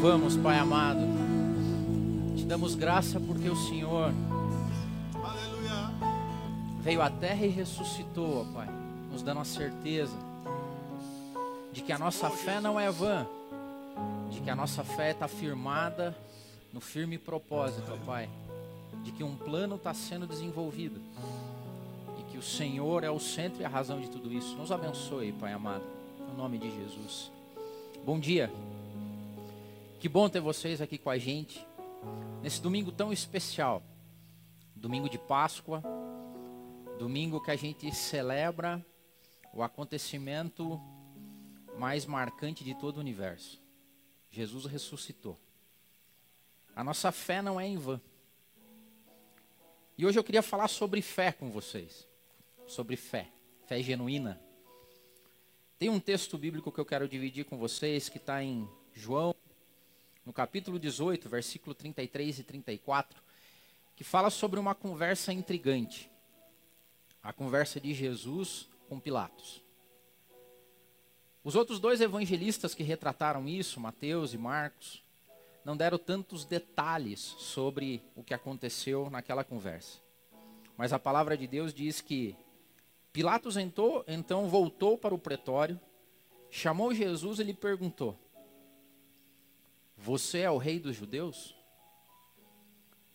louvamos, Pai amado. Te damos graça porque o Senhor veio à terra e ressuscitou, ó Pai, nos dando a certeza de que a nossa fé não é vã, de que a nossa fé está firmada no firme propósito, ó Pai, de que um plano está sendo desenvolvido e que o Senhor é o centro e a razão de tudo isso. Nos abençoe, Pai amado, no nome de Jesus. Bom dia. Que bom ter vocês aqui com a gente nesse domingo tão especial. Domingo de Páscoa, domingo que a gente celebra o acontecimento mais marcante de todo o universo. Jesus ressuscitou. A nossa fé não é em vão. E hoje eu queria falar sobre fé com vocês. Sobre fé, fé genuína. Tem um texto bíblico que eu quero dividir com vocês que está em João no capítulo 18, versículo 33 e 34, que fala sobre uma conversa intrigante. A conversa de Jesus com Pilatos. Os outros dois evangelistas que retrataram isso, Mateus e Marcos, não deram tantos detalhes sobre o que aconteceu naquela conversa. Mas a palavra de Deus diz que Pilatos entrou, então voltou para o pretório, chamou Jesus e lhe perguntou: você é o rei dos judeus?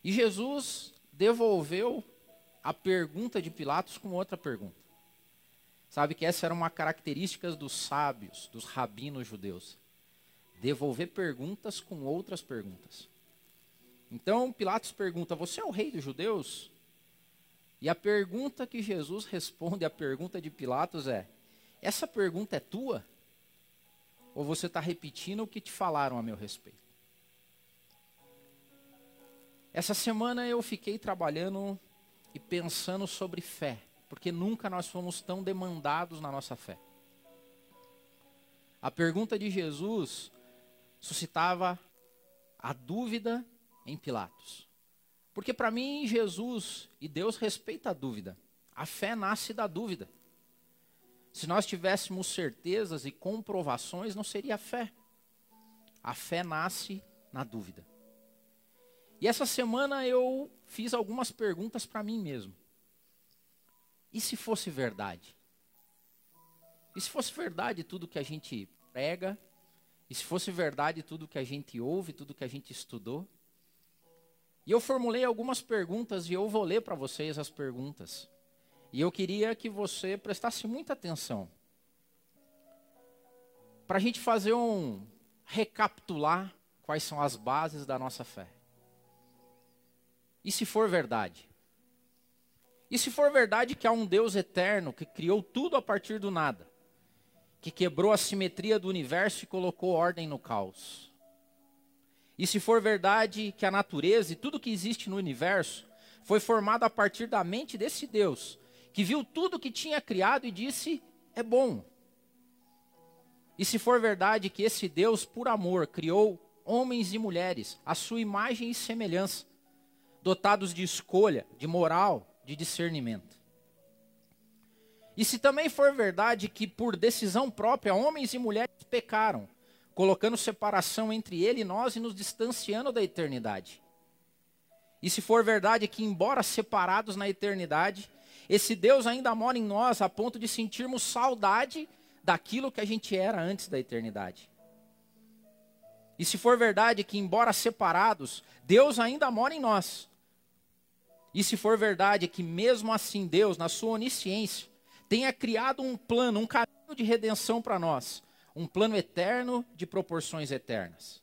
E Jesus devolveu a pergunta de Pilatos com outra pergunta. Sabe que essa era uma característica dos sábios, dos rabinos judeus. Devolver perguntas com outras perguntas. Então Pilatos pergunta: Você é o rei dos judeus? E a pergunta que Jesus responde à pergunta de Pilatos é: Essa pergunta é tua? Ou você está repetindo o que te falaram a meu respeito? Essa semana eu fiquei trabalhando e pensando sobre fé, porque nunca nós fomos tão demandados na nossa fé. A pergunta de Jesus suscitava a dúvida em Pilatos. Porque para mim, Jesus e Deus respeita a dúvida. A fé nasce da dúvida. Se nós tivéssemos certezas e comprovações, não seria fé. A fé nasce na dúvida. E essa semana eu fiz algumas perguntas para mim mesmo. E se fosse verdade? E se fosse verdade tudo que a gente prega? E se fosse verdade tudo que a gente ouve, tudo que a gente estudou? E eu formulei algumas perguntas e eu vou ler para vocês as perguntas. E eu queria que você prestasse muita atenção. Para a gente fazer um recapitular quais são as bases da nossa fé. E se for verdade? E se for verdade que há um Deus eterno que criou tudo a partir do nada, que quebrou a simetria do universo e colocou ordem no caos? E se for verdade que a natureza e tudo que existe no universo foi formado a partir da mente desse Deus, que viu tudo que tinha criado e disse: é bom. E se for verdade que esse Deus, por amor, criou homens e mulheres, à sua imagem e semelhança, dotados de escolha, de moral, de discernimento. E se também for verdade que, por decisão própria, homens e mulheres pecaram, colocando separação entre ele e nós e nos distanciando da eternidade. E se for verdade que, embora separados na eternidade, esse Deus ainda mora em nós a ponto de sentirmos saudade daquilo que a gente era antes da eternidade. E se for verdade que, embora separados, Deus ainda mora em nós. E se for verdade que, mesmo assim, Deus, na sua onisciência, tenha criado um plano, um caminho de redenção para nós, um plano eterno de proporções eternas.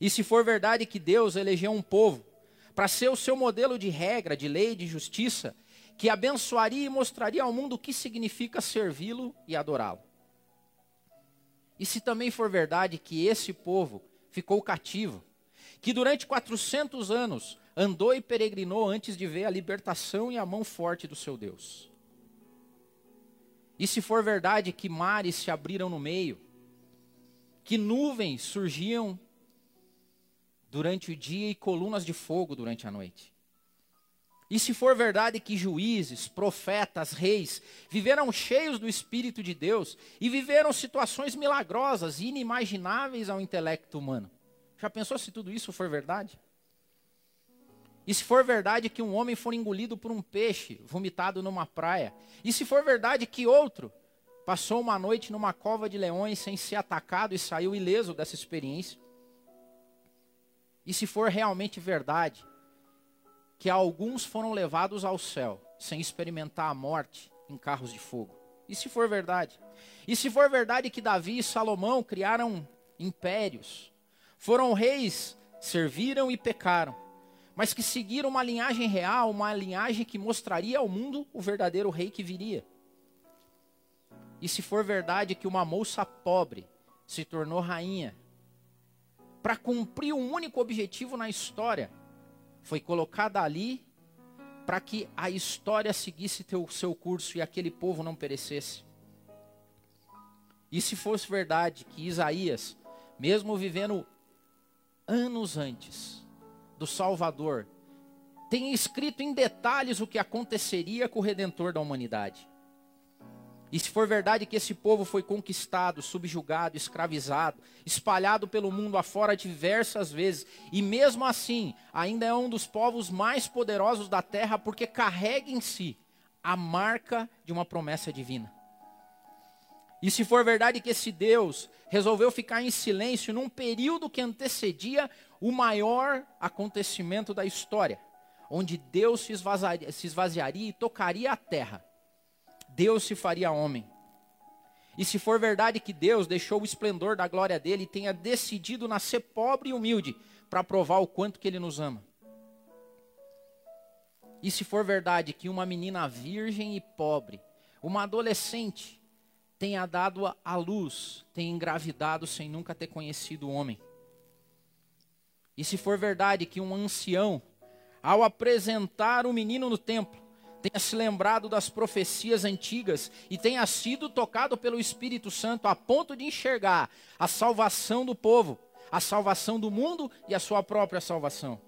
E se for verdade que Deus elegeu um povo para ser o seu modelo de regra, de lei, de justiça, que abençoaria e mostraria ao mundo o que significa servi-lo e adorá-lo. E se também for verdade que esse povo ficou cativo, que durante 400 anos andou e peregrinou antes de ver a libertação e a mão forte do seu Deus. E se for verdade que mares se abriram no meio, que nuvens surgiam durante o dia e colunas de fogo durante a noite, e se for verdade que juízes, profetas, reis viveram cheios do Espírito de Deus e viveram situações milagrosas e inimagináveis ao intelecto humano, Já pensou se tudo isso for verdade? E se for verdade que um homem for engolido por um peixe vomitado numa praia? E se for verdade que outro passou uma noite numa cova de leões sem ser atacado e saiu ileso dessa experiência? E se for realmente verdade que alguns foram levados ao céu sem experimentar a morte em carros de fogo? E se for verdade? E se for verdade que Davi e Salomão criaram impérios, foram reis, serviram e pecaram, mas que seguiram uma linhagem real, uma linhagem que mostraria ao mundo o verdadeiro rei que viria? E se for verdade que uma moça pobre se tornou rainha, para cumprir um único objetivo na história, foi colocada ali para que a história seguisse o seu curso e aquele povo não perecesse. E se fosse verdade que Isaías, mesmo vivendo anos antes do Salvador, tem escrito em detalhes o que aconteceria com o redentor da humanidade. E se for verdade que esse povo foi conquistado, subjugado, escravizado, espalhado pelo mundo afora diversas vezes, e mesmo assim ainda é um dos povos mais poderosos da terra porque carrega em si a marca de uma promessa divina. E se for verdade que esse Deus resolveu ficar em silêncio num período que antecedia o maior acontecimento da história, onde Deus se esvaziaria, se esvaziaria e tocaria a terra Deus se faria homem. E se for verdade que Deus deixou o esplendor da glória dele e tenha decidido nascer pobre e humilde para provar o quanto que ele nos ama. E se for verdade que uma menina virgem e pobre, uma adolescente, tenha dado à luz, tenha engravidado sem nunca ter conhecido o homem. E se for verdade que um ancião, ao apresentar o menino no templo, tenha se lembrado das profecias antigas e tenha sido tocado pelo Espírito Santo a ponto de enxergar a salvação do povo, a salvação do mundo e a sua própria salvação.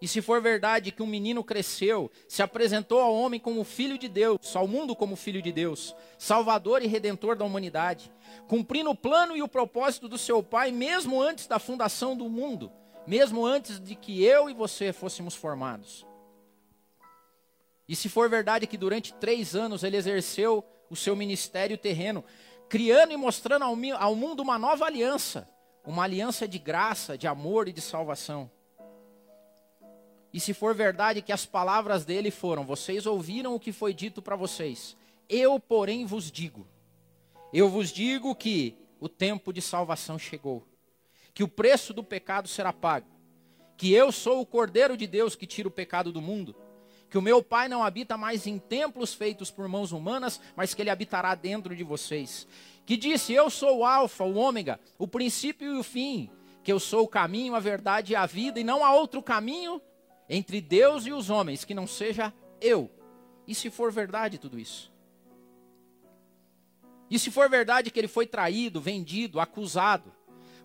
E se for verdade que um menino cresceu, se apresentou ao homem como filho de Deus, ao mundo como filho de Deus, salvador e redentor da humanidade, cumprindo o plano e o propósito do seu pai, mesmo antes da fundação do mundo, mesmo antes de que eu e você fôssemos formados. E se for verdade que durante três anos ele exerceu o seu ministério terreno, criando e mostrando ao, mundo uma nova aliança, uma aliança de graça, de amor e de salvação. E se for verdade que as palavras dele foram: Vocês ouviram o que foi dito para vocês, eu, porém, vos digo. Eu vos digo que o tempo de salvação chegou, que o preço do pecado será pago, que eu sou o Cordeiro de Deus que tira o pecado do mundo que o meu Pai não habita mais em templos feitos por mãos humanas, mas que ele habitará dentro de vocês. Que disse: Eu sou o Alfa, o Ômega, o princípio e o fim, que eu sou o caminho, a verdade e a vida, e não há outro caminho entre Deus e os homens que não seja eu. E se for verdade tudo isso? E se for verdade que ele foi traído, vendido, acusado,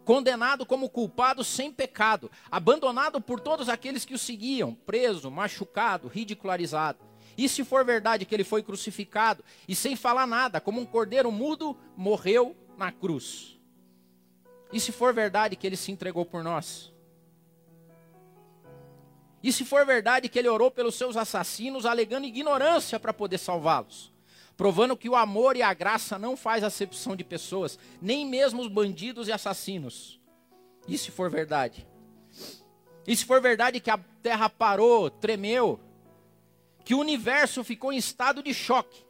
condenado como culpado sem pecado, abandonado por todos aqueles que o seguiam, preso, machucado, ridicularizado. E se for verdade que ele foi crucificado e sem falar nada, como um cordeiro mudo, morreu na cruz? E se for verdade que ele se entregou por nós? E se for verdade que ele orou pelos seus assassinos, alegando ignorância para poder salvá-los? Provando que o amor e a graça não faz acepção de pessoas, nem mesmo os bandidos e assassinos. E se for verdade? E se for verdade que a terra parou, tremeu, que o universo ficou em estado de choque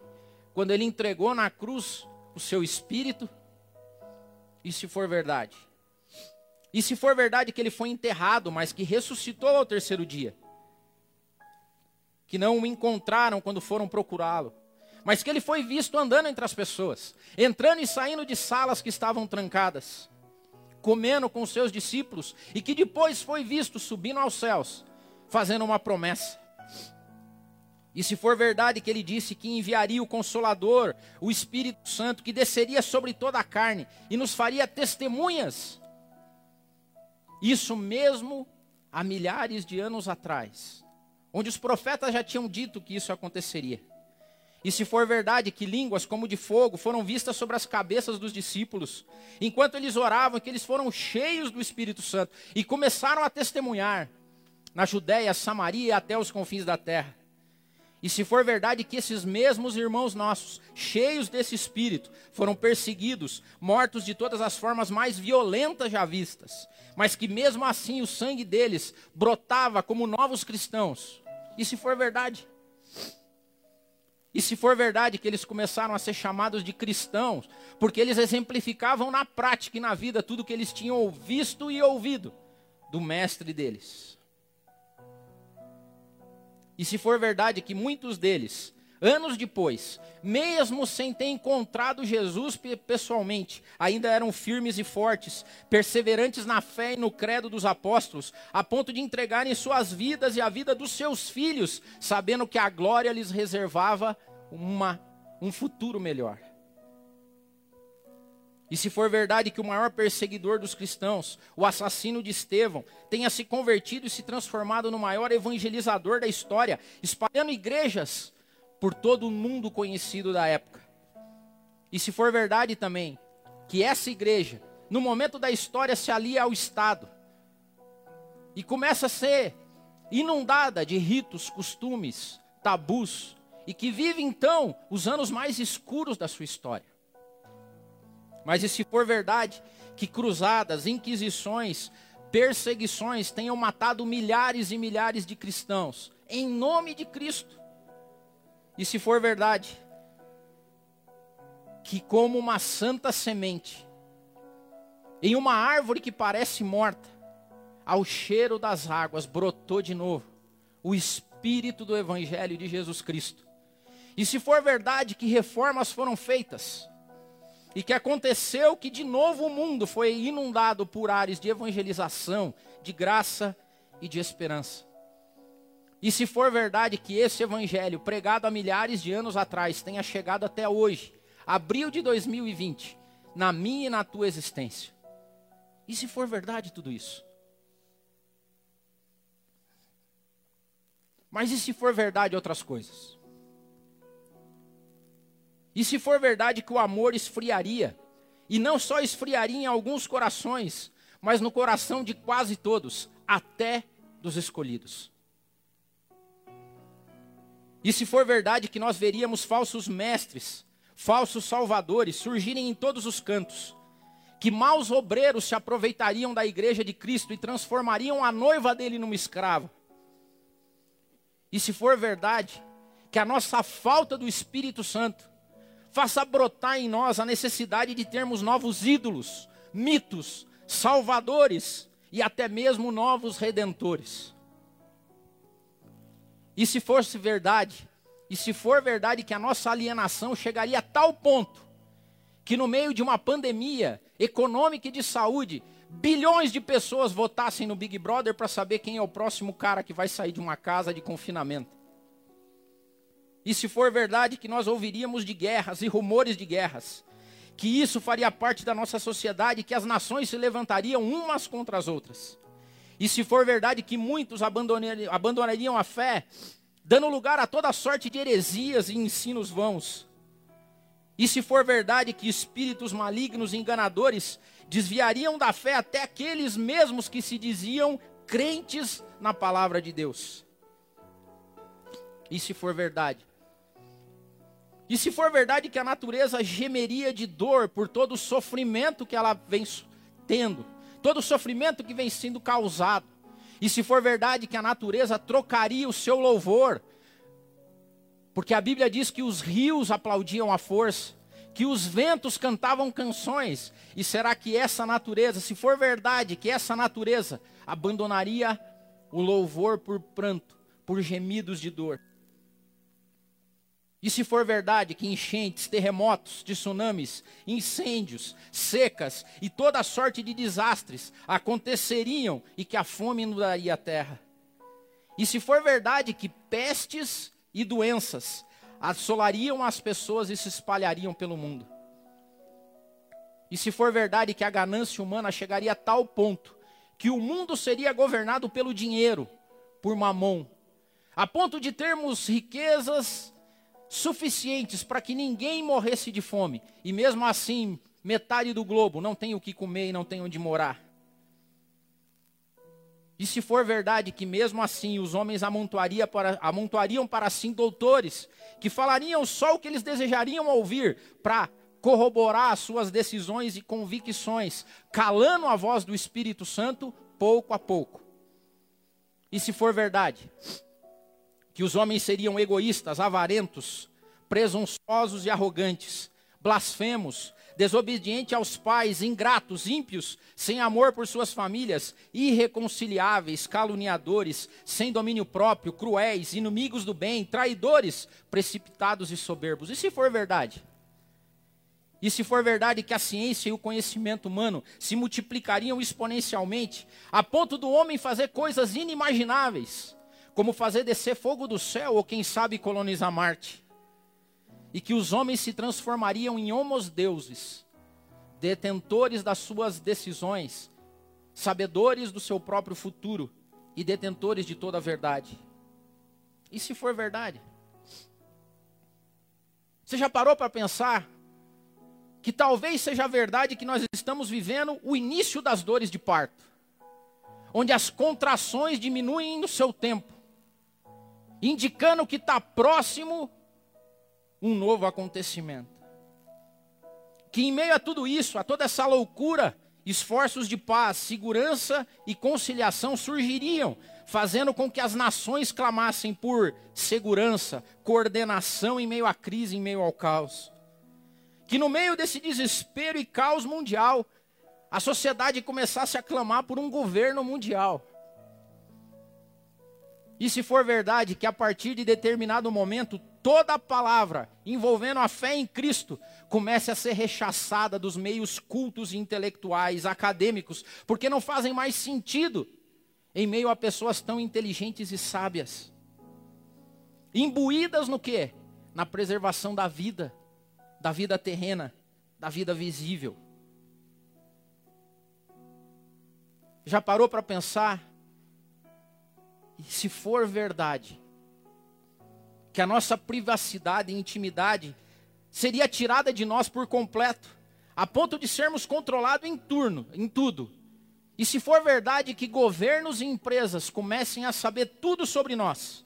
quando ele entregou na cruz o seu espírito? E se for verdade? E se for verdade que ele foi enterrado, mas que ressuscitou ao terceiro dia? Que não o encontraram quando foram procurá-lo? Mas que ele foi visto andando entre as pessoas, entrando e saindo de salas que estavam trancadas, comendo com seus discípulos, e que depois foi visto subindo aos céus, fazendo uma promessa. E se for verdade que ele disse que enviaria o Consolador, o Espírito Santo, que desceria sobre toda a carne e nos faria testemunhas, isso mesmo há milhares de anos atrás, onde os profetas já tinham dito que isso aconteceria. E se for verdade que línguas como de fogo foram vistas sobre as cabeças dos discípulos, enquanto eles oravam, que eles foram cheios do Espírito Santo e começaram a testemunhar na Judéia, Samaria e até os confins da terra. E se for verdade que esses mesmos irmãos nossos, cheios desse espírito, foram perseguidos, mortos de todas as formas mais violentas já vistas, mas que mesmo assim o sangue deles brotava como novos cristãos. E se for verdade, e se for verdade que eles começaram a ser chamados de cristãos, porque eles exemplificavam na prática e na vida tudo que eles tinham visto e ouvido do mestre deles. E se for verdade que muitos deles, anos depois, mesmo sem ter encontrado Jesus pessoalmente, ainda eram firmes e fortes, perseverantes na fé e no credo dos apóstolos, a ponto de entregarem suas vidas e a vida dos seus filhos, sabendo que a glória lhes reservava uma, um futuro melhor. E se for verdade que o maior perseguidor dos cristãos, o assassino de Estevão, tenha se convertido e se transformado no maior evangelizador da história, espalhando igrejas por todo o mundo conhecido da época. E se for verdade também que essa igreja, no momento da história, se alia ao Estado e começa a ser inundada de ritos, costumes, tabus, e que vive então os anos mais escuros da sua história. Mas e se for verdade que cruzadas, inquisições, perseguições tenham matado milhares e milhares de cristãos em nome de Cristo? E se for verdade que como uma santa semente em uma árvore que parece morta, ao cheiro das águas brotou de novo o espírito do evangelho de Jesus Cristo e se for verdade que reformas foram feitas, e que aconteceu que de novo o mundo foi inundado por ares de evangelização, de graça e de esperança. E se for verdade que esse evangelho, pregado há milhares de anos atrás, tenha chegado até hoje, abril de 2020, na minha e na tua existência. E se for verdade tudo isso? Mas e se for verdade outras coisas? E se for verdade que o amor esfriaria, e não só esfriaria em alguns corações, mas no coração de quase todos, até dos escolhidos. E se for verdade que nós veríamos falsos mestres, falsos salvadores surgirem em todos os cantos, que maus obreiros se aproveitariam da igreja de Cristo e transformariam a noiva dele numa escrava. E se for verdade que a nossa falta do Espírito Santo faça brotar em nós a necessidade de termos novos ídolos, mitos, salvadores e até mesmo novos redentores. E se fosse verdade, e se for verdade que a nossa alienação chegaria a tal ponto que no meio de uma pandemia econômica e de saúde, bilhões de pessoas votassem no Big Brother para saber quem é o próximo cara que vai sair de uma casa de confinamento. E se for verdade que nós ouviríamos de guerras e rumores de guerras, que isso faria parte da nossa sociedade, que as nações se levantariam umas contra as outras. E se for verdade que muitos abandonariam a fé, dando lugar a toda sorte de heresias e ensinos vãos. E se for verdade que espíritos malignos e enganadores desviariam da fé até aqueles mesmos que se diziam crentes na palavra de Deus. E se for verdade e se for verdade que a natureza gemeria de dor por todo o sofrimento que ela vem tendo, todo o sofrimento que vem sendo causado, e se for verdade que a natureza trocaria o seu louvor, porque a Bíblia diz que os rios aplaudiam a força, que os ventos cantavam canções, e será que essa natureza, se for verdade que essa natureza abandonaria o louvor por pranto, por gemidos de dor? E se for verdade que enchentes, terremotos, tsunamis, incêndios, secas e toda sorte de desastres aconteceriam e que a fome inundaria a terra? E se for verdade que pestes e doenças assolariam as pessoas e se espalhariam pelo mundo? E se for verdade que a ganância humana chegaria a tal ponto que o mundo seria governado pelo dinheiro, por mamon, a ponto de termos riquezas suficientes para que ninguém morresse de fome, e mesmo assim, metade do globo não tem o que comer e não tem onde morar. E se for verdade que mesmo assim os homens amontoaria para, amontoariam para si doutores, que falariam só o que eles desejariam ouvir, para corroborar as suas decisões e convicções, calando a voz do Espírito Santo pouco a pouco. E se for verdade que os homens seriam egoístas, avarentos, presunçosos e arrogantes, blasfemos, desobedientes aos pais, ingratos, ímpios, sem amor por suas famílias, irreconciliáveis, caluniadores, sem domínio próprio, cruéis, inimigos do bem, traidores, precipitados e soberbos. E se for verdade? E se for verdade que a ciência e o conhecimento humano se multiplicariam exponencialmente, a ponto do homem fazer coisas inimagináveis, como fazer descer fogo do céu ou quem sabe colonizar Marte, e que os homens se transformariam em homos deuses, detentores das suas decisões, sabedores do seu próprio futuro e detentores de toda a verdade. E se for verdade? Você já parou para pensar que talvez seja verdade que nós estamos vivendo o início das dores de parto, onde as contrações diminuem no seu tempo, indicando que está próximo um novo acontecimento. Que em meio a tudo isso, a toda essa loucura, esforços de paz, segurança e conciliação surgiriam, fazendo com que as nações clamassem por segurança, coordenação em meio à crise, em meio ao caos que no meio desse desespero e caos mundial, a sociedade começasse a clamar por um governo mundial. E se for verdade que a partir de determinado momento toda palavra envolvendo a fé em Cristo comece a ser rechaçada dos meios cultos e intelectuais, acadêmicos, porque não fazem mais sentido em meio a pessoas tão inteligentes e sábias. Imbuídas no que? Na preservação da vida da vida terrena, da vida visível. Já parou para pensar? E se for verdade, que a nossa privacidade e intimidade seria tirada de nós por completo, a ponto de sermos controlados em turno, em tudo. E se for verdade que governos e empresas comecem a saber tudo sobre nós,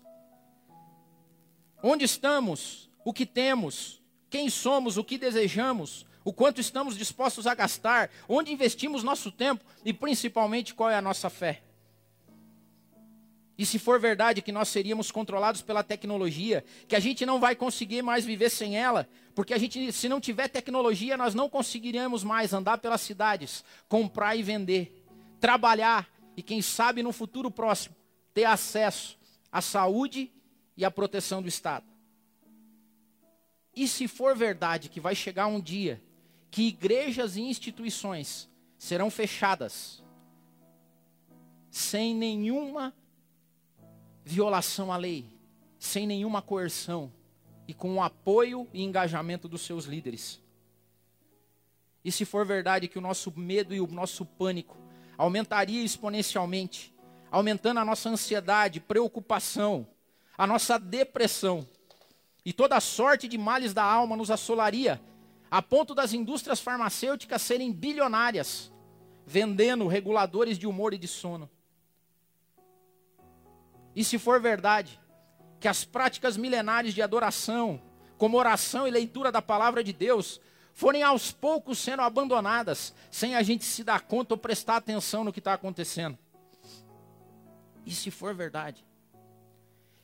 onde estamos, o que temos, quem somos, o que desejamos, o quanto estamos dispostos a gastar, onde investimos nosso tempo e principalmente qual é a nossa fé. E se for verdade que nós seríamos controlados pela tecnologia, que a gente não vai conseguir mais viver sem ela, porque a gente, se não tiver tecnologia, nós não conseguiremos mais andar pelas cidades, comprar e vender, trabalhar e quem sabe no futuro próximo ter acesso à saúde e à proteção do Estado. E se for verdade que vai chegar um dia que igrejas e instituições serão fechadas sem nenhuma violação à lei, sem nenhuma coerção e com o apoio e engajamento dos seus líderes. E se for verdade que o nosso medo e o nosso pânico aumentaria exponencialmente, aumentando a nossa ansiedade, preocupação, a nossa depressão, e toda sorte de males da alma nos assolaria, a ponto das indústrias farmacêuticas serem bilionárias, vendendo reguladores de humor e de sono. E se for verdade que as práticas milenares de adoração, como oração e leitura da palavra de Deus, forem aos poucos sendo abandonadas, sem a gente se dar conta ou prestar atenção no que está acontecendo. E se for verdade?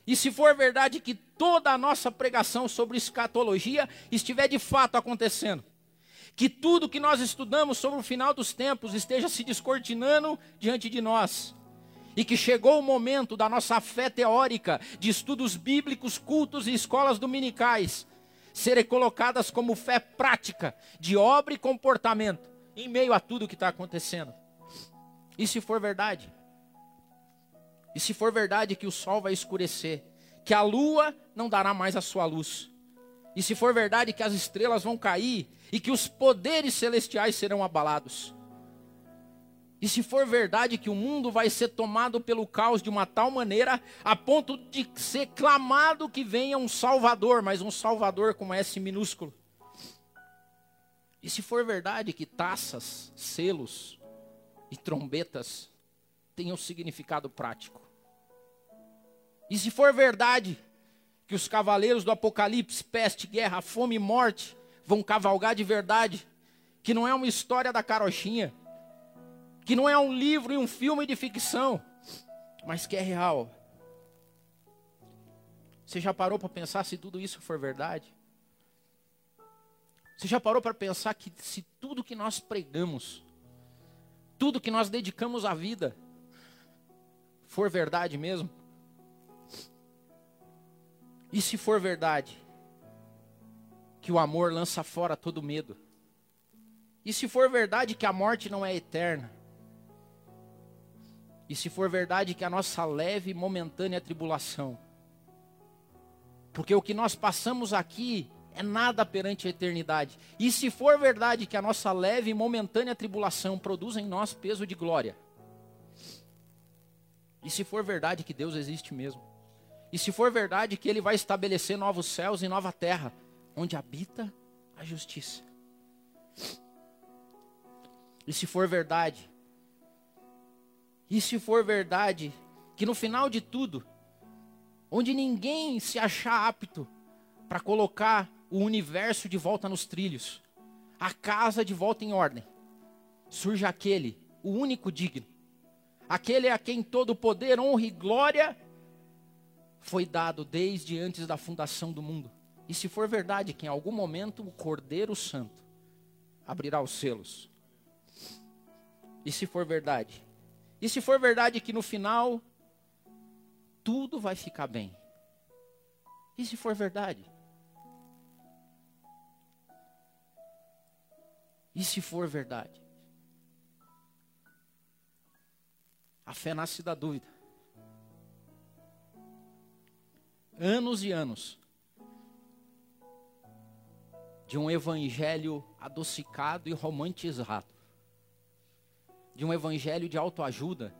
E se for verdade que toda a nossa pregação sobre escatologia estiver de fato acontecendo, que tudo que nós estudamos sobre o final dos tempos esteja se descortinando diante de nós, e que chegou o momento da nossa fé teórica, de estudos bíblicos, cultos e escolas dominicais, serem colocadas como fé prática, de obra e comportamento, em meio a tudo que está acontecendo. E se for verdade? E se for verdade que o sol vai escurecer, que a lua não dará mais a sua luz, e se for verdade que as estrelas vão cair e que os poderes celestiais serão abalados, e se for verdade que o mundo vai ser tomado pelo caos de uma tal maneira a ponto de ser clamado que venha um Salvador, mas um Salvador com S minúsculo. E se for verdade que taças, selos e trombetas tenham significado prático. E se for verdade que os cavaleiros do Apocalipse, peste, guerra, fome e morte, vão cavalgar de verdade, que não é uma história da carochinha, que não é um livro e um filme de ficção, mas que é real. Você já parou para pensar se tudo isso for verdade? Você já parou para pensar que se tudo que nós pregamos, tudo que nós dedicamos à vida, for verdade mesmo? E se for verdade que o amor lança fora todo medo? E se for verdade que a morte não é eterna? E se for verdade que a nossa leve e momentânea tribulação, porque o que nós passamos aqui é nada perante a eternidade. E se for verdade que a nossa leve e momentânea tribulação produz em nós peso de glória, e se for verdade que Deus existe mesmo, e se for verdade que Ele vai estabelecer novos céus e nova terra, onde habita a justiça, e se for verdade e se for verdade que no final de tudo, onde ninguém se achar apto para colocar o universo de volta nos trilhos, a casa de volta em ordem, surge aquele, o único digno, aquele a quem todo poder, honra e glória foi dado desde antes da fundação do mundo. E se for verdade que em algum momento o Cordeiro Santo abrirá os selos, e se for verdade e se for verdade que no final tudo vai ficar bem? E se for verdade? E se for verdade? A fé nasce da dúvida. Anos e anos de um evangelho adocicado e romantizado de um evangelho de autoajuda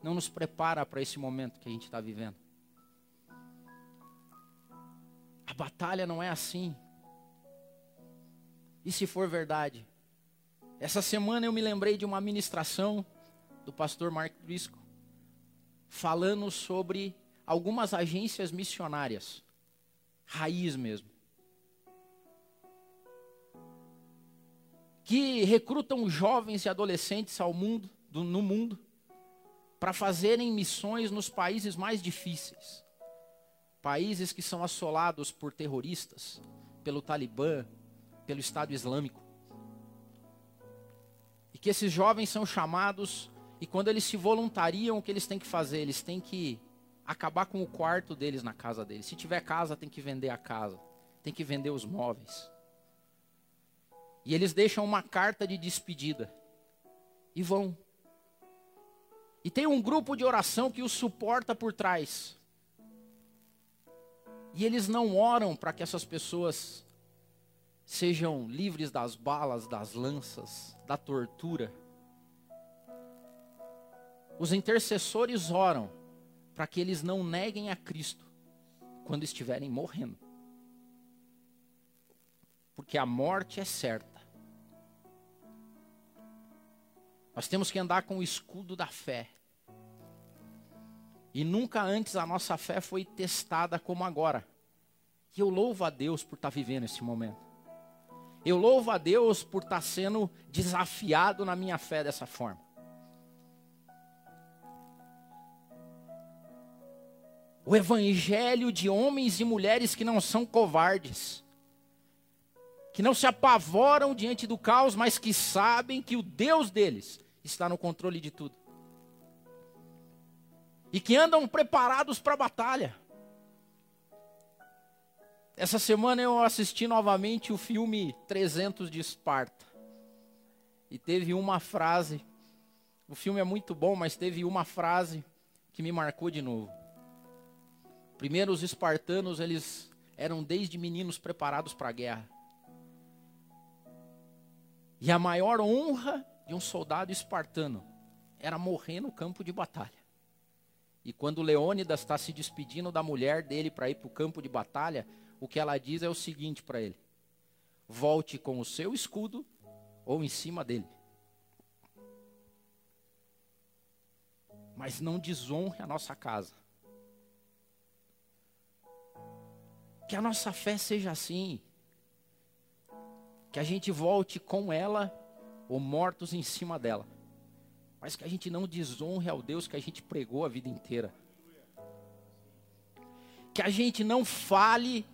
não nos prepara para esse momento que a gente está vivendo. A batalha não é assim. E se for verdade? Essa semana eu me lembrei de uma ministração do pastor Mark Driscoll, falando sobre algumas agências missionárias, raiz mesmo. Que recrutam jovens e adolescentes ao mundo, do, no mundo, para fazerem missões nos países mais difíceis. Países que são assolados por terroristas, pelo Talibã, pelo Estado Islâmico. E que esses jovens são chamados, e quando eles se voluntariam, o que eles têm que fazer? Eles têm que acabar com o quarto deles na casa deles. Se tiver casa, tem que vender a casa, tem que vender os móveis e eles deixam uma carta de despedida. E vão. E tem um grupo de oração que os suporta por trás. E eles não oram para que essas pessoas sejam livres das balas, das lanças, da tortura. Os intercessores oram para que eles não neguem a Cristo quando estiverem morrendo. Porque a morte é certa. Nós temos que andar com o escudo da fé. E nunca antes a nossa fé foi testada como agora. E eu louvo a Deus por estar vivendo esse momento. Eu louvo a Deus por estar sendo desafiado na minha fé dessa forma. O evangelho de homens e mulheres que não são covardes que não se apavoram diante do caos, mas que sabem que o Deus deles está no controle de tudo. E que andam preparados para a batalha. Essa semana eu assisti novamente o filme 300 de Esparta. E teve uma frase, o filme é muito bom, mas teve uma frase que me marcou de novo. Primeiro os espartanos, eles eram desde meninos preparados para a guerra. E a maior honra de um soldado espartano era morrer no campo de batalha. E quando Leônidas está se despedindo da mulher dele para ir para o campo de batalha, o que ela diz é o seguinte para ele: volte com o seu escudo ou em cima dele. Mas não desonre a nossa casa. Que a nossa fé seja assim. Que a gente volte com ela ou mortos em cima dela. Mas que a gente não desonre ao Deus que a gente pregou a vida inteira. Que a gente não fale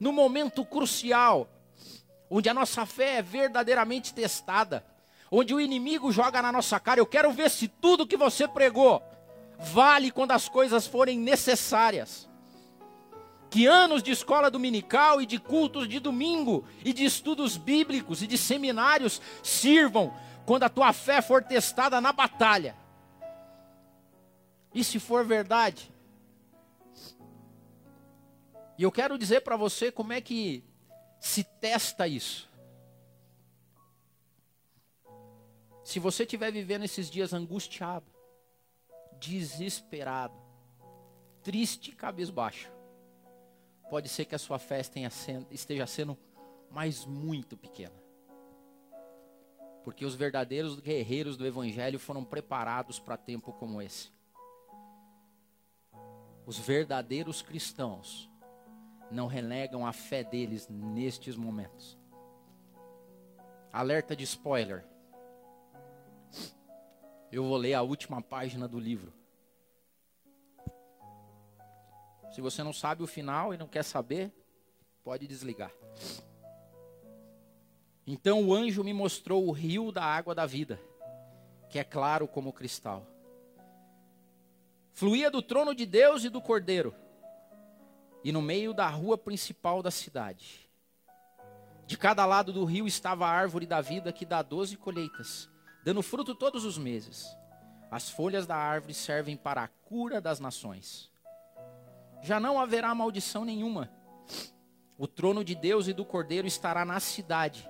no momento crucial, onde a nossa fé é verdadeiramente testada, onde o inimigo joga na nossa cara. Eu quero ver se tudo que você pregou vale quando as coisas forem necessárias. Que anos de escola dominical e de cultos de domingo e de estudos bíblicos e de seminários sirvam quando a tua fé for testada na batalha. E se for verdade, e eu quero dizer para você como é que se testa isso. Se você estiver vivendo esses dias angustiado, desesperado, triste e cabisbaixo, pode ser que a sua fé esteja sendo mais muito pequena. Porque os verdadeiros guerreiros do Evangelho foram preparados para tempo como esse. Os verdadeiros cristãos não renegam a fé deles nestes momentos. Alerta de spoiler. Eu vou ler a última página do livro. Se você não sabe o final e não quer saber, pode desligar. Então o anjo me mostrou o rio da água da vida, que é claro como cristal. Fluía do trono de Deus e do cordeiro e no meio da rua principal da cidade. De cada lado do rio estava a árvore da vida que dá doze colheitas, dando fruto todos os meses. As folhas da árvore servem para a cura das nações. Já não haverá maldição nenhuma. O trono de Deus e do Cordeiro estará na cidade,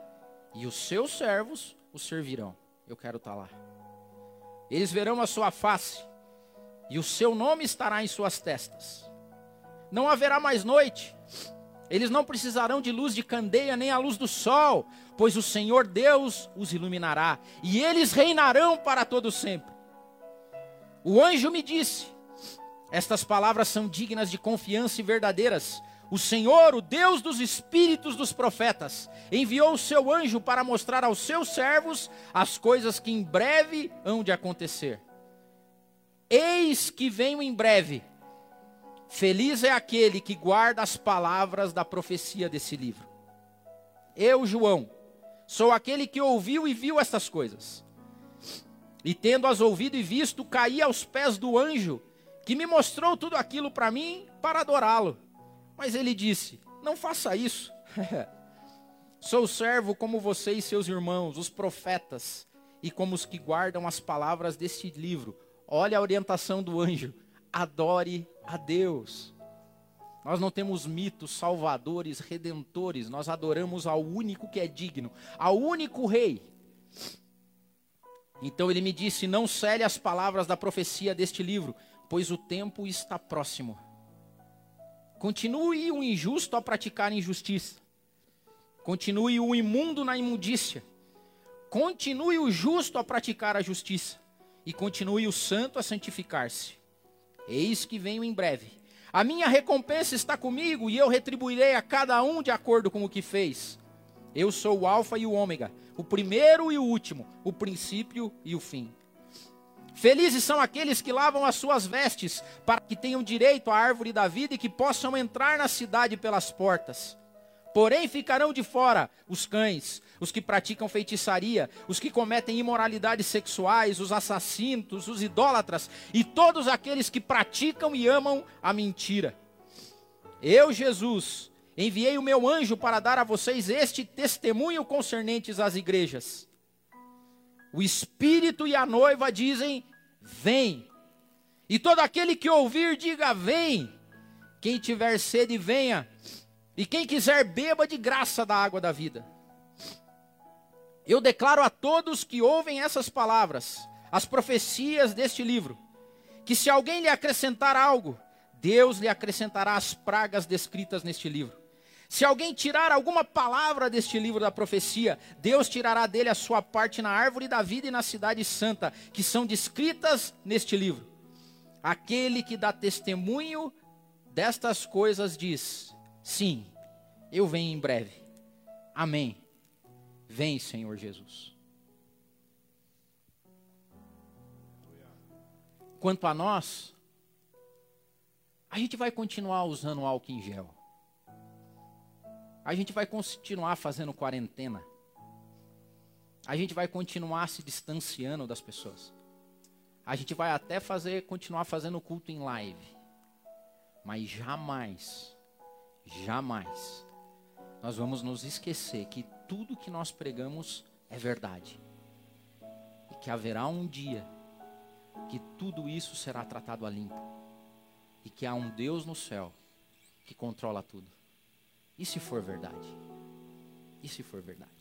e os seus servos o servirão. Eu quero estar lá. Eles verão a sua face, e o seu nome estará em suas testas não haverá mais noite. Eles não precisarão de luz de candeia nem a luz do sol, pois o Senhor Deus os iluminará, e eles reinarão para todo sempre. O anjo me disse: Estas palavras são dignas de confiança e verdadeiras. O Senhor, o Deus dos espíritos dos profetas, enviou o seu anjo para mostrar aos seus servos as coisas que em breve hão de acontecer. Eis que venho em breve. Feliz é aquele que guarda as palavras da profecia desse livro. Eu, João, sou aquele que ouviu e viu estas coisas. E tendo-as ouvido e visto, caí aos pés do anjo, que me mostrou tudo aquilo para mim, para adorá-lo. Mas ele disse: Não faça isso. sou servo como você e seus irmãos, os profetas, e como os que guardam as palavras deste livro. Olha a orientação do anjo. Adore a Deus. Nós não temos mitos, salvadores, redentores, nós adoramos ao único que é digno, ao único rei. Então ele me disse: Não cele as palavras da profecia deste livro, pois o tempo está próximo. Continue o injusto a praticar injustiça, continue o imundo na imundícia, continue o justo a praticar a justiça, e continue o santo a santificar-se. Eis que venho em breve. A minha recompensa está comigo e eu retribuirei a cada um de acordo com o que fez. Eu sou o Alfa e o Ômega, o primeiro e o último, o princípio e o fim. Felizes são aqueles que lavam as suas vestes, para que tenham direito à árvore da vida e que possam entrar na cidade pelas portas. Porém ficarão de fora os cães, os que praticam feitiçaria, os que cometem imoralidades sexuais, os assassinos, os idólatras e todos aqueles que praticam e amam a mentira. Eu, Jesus, enviei o meu anjo para dar a vocês este testemunho concernentes às igrejas. O Espírito e a noiva dizem: Vem. E todo aquele que ouvir, diga: Vem. Quem tiver sede, venha. E quem quiser, beba de graça da água da vida. Eu declaro a todos que ouvem essas palavras: as profecias deste livro, que se alguém lhe acrescentar algo, Deus lhe acrescentará as pragas descritas neste livro. Se alguém tirar alguma palavra deste livro da profecia, Deus tirará dele a sua parte na árvore da vida e na cidade santa, que são descritas neste livro. Aquele que dá testemunho destas coisas diz: Sim, eu venho em breve. Amém. Vem, Senhor Jesus. Quanto a nós, a gente vai continuar usando álcool em gel. A gente vai continuar fazendo quarentena. A gente vai continuar se distanciando das pessoas. A gente vai até fazer, continuar fazendo culto em live. Mas jamais, jamais, nós vamos nos esquecer que tudo que nós pregamos é verdade. E que haverá um dia que tudo isso será tratado a limpo. E que há um Deus no céu que controla tudo. E se for verdade? E se for verdade?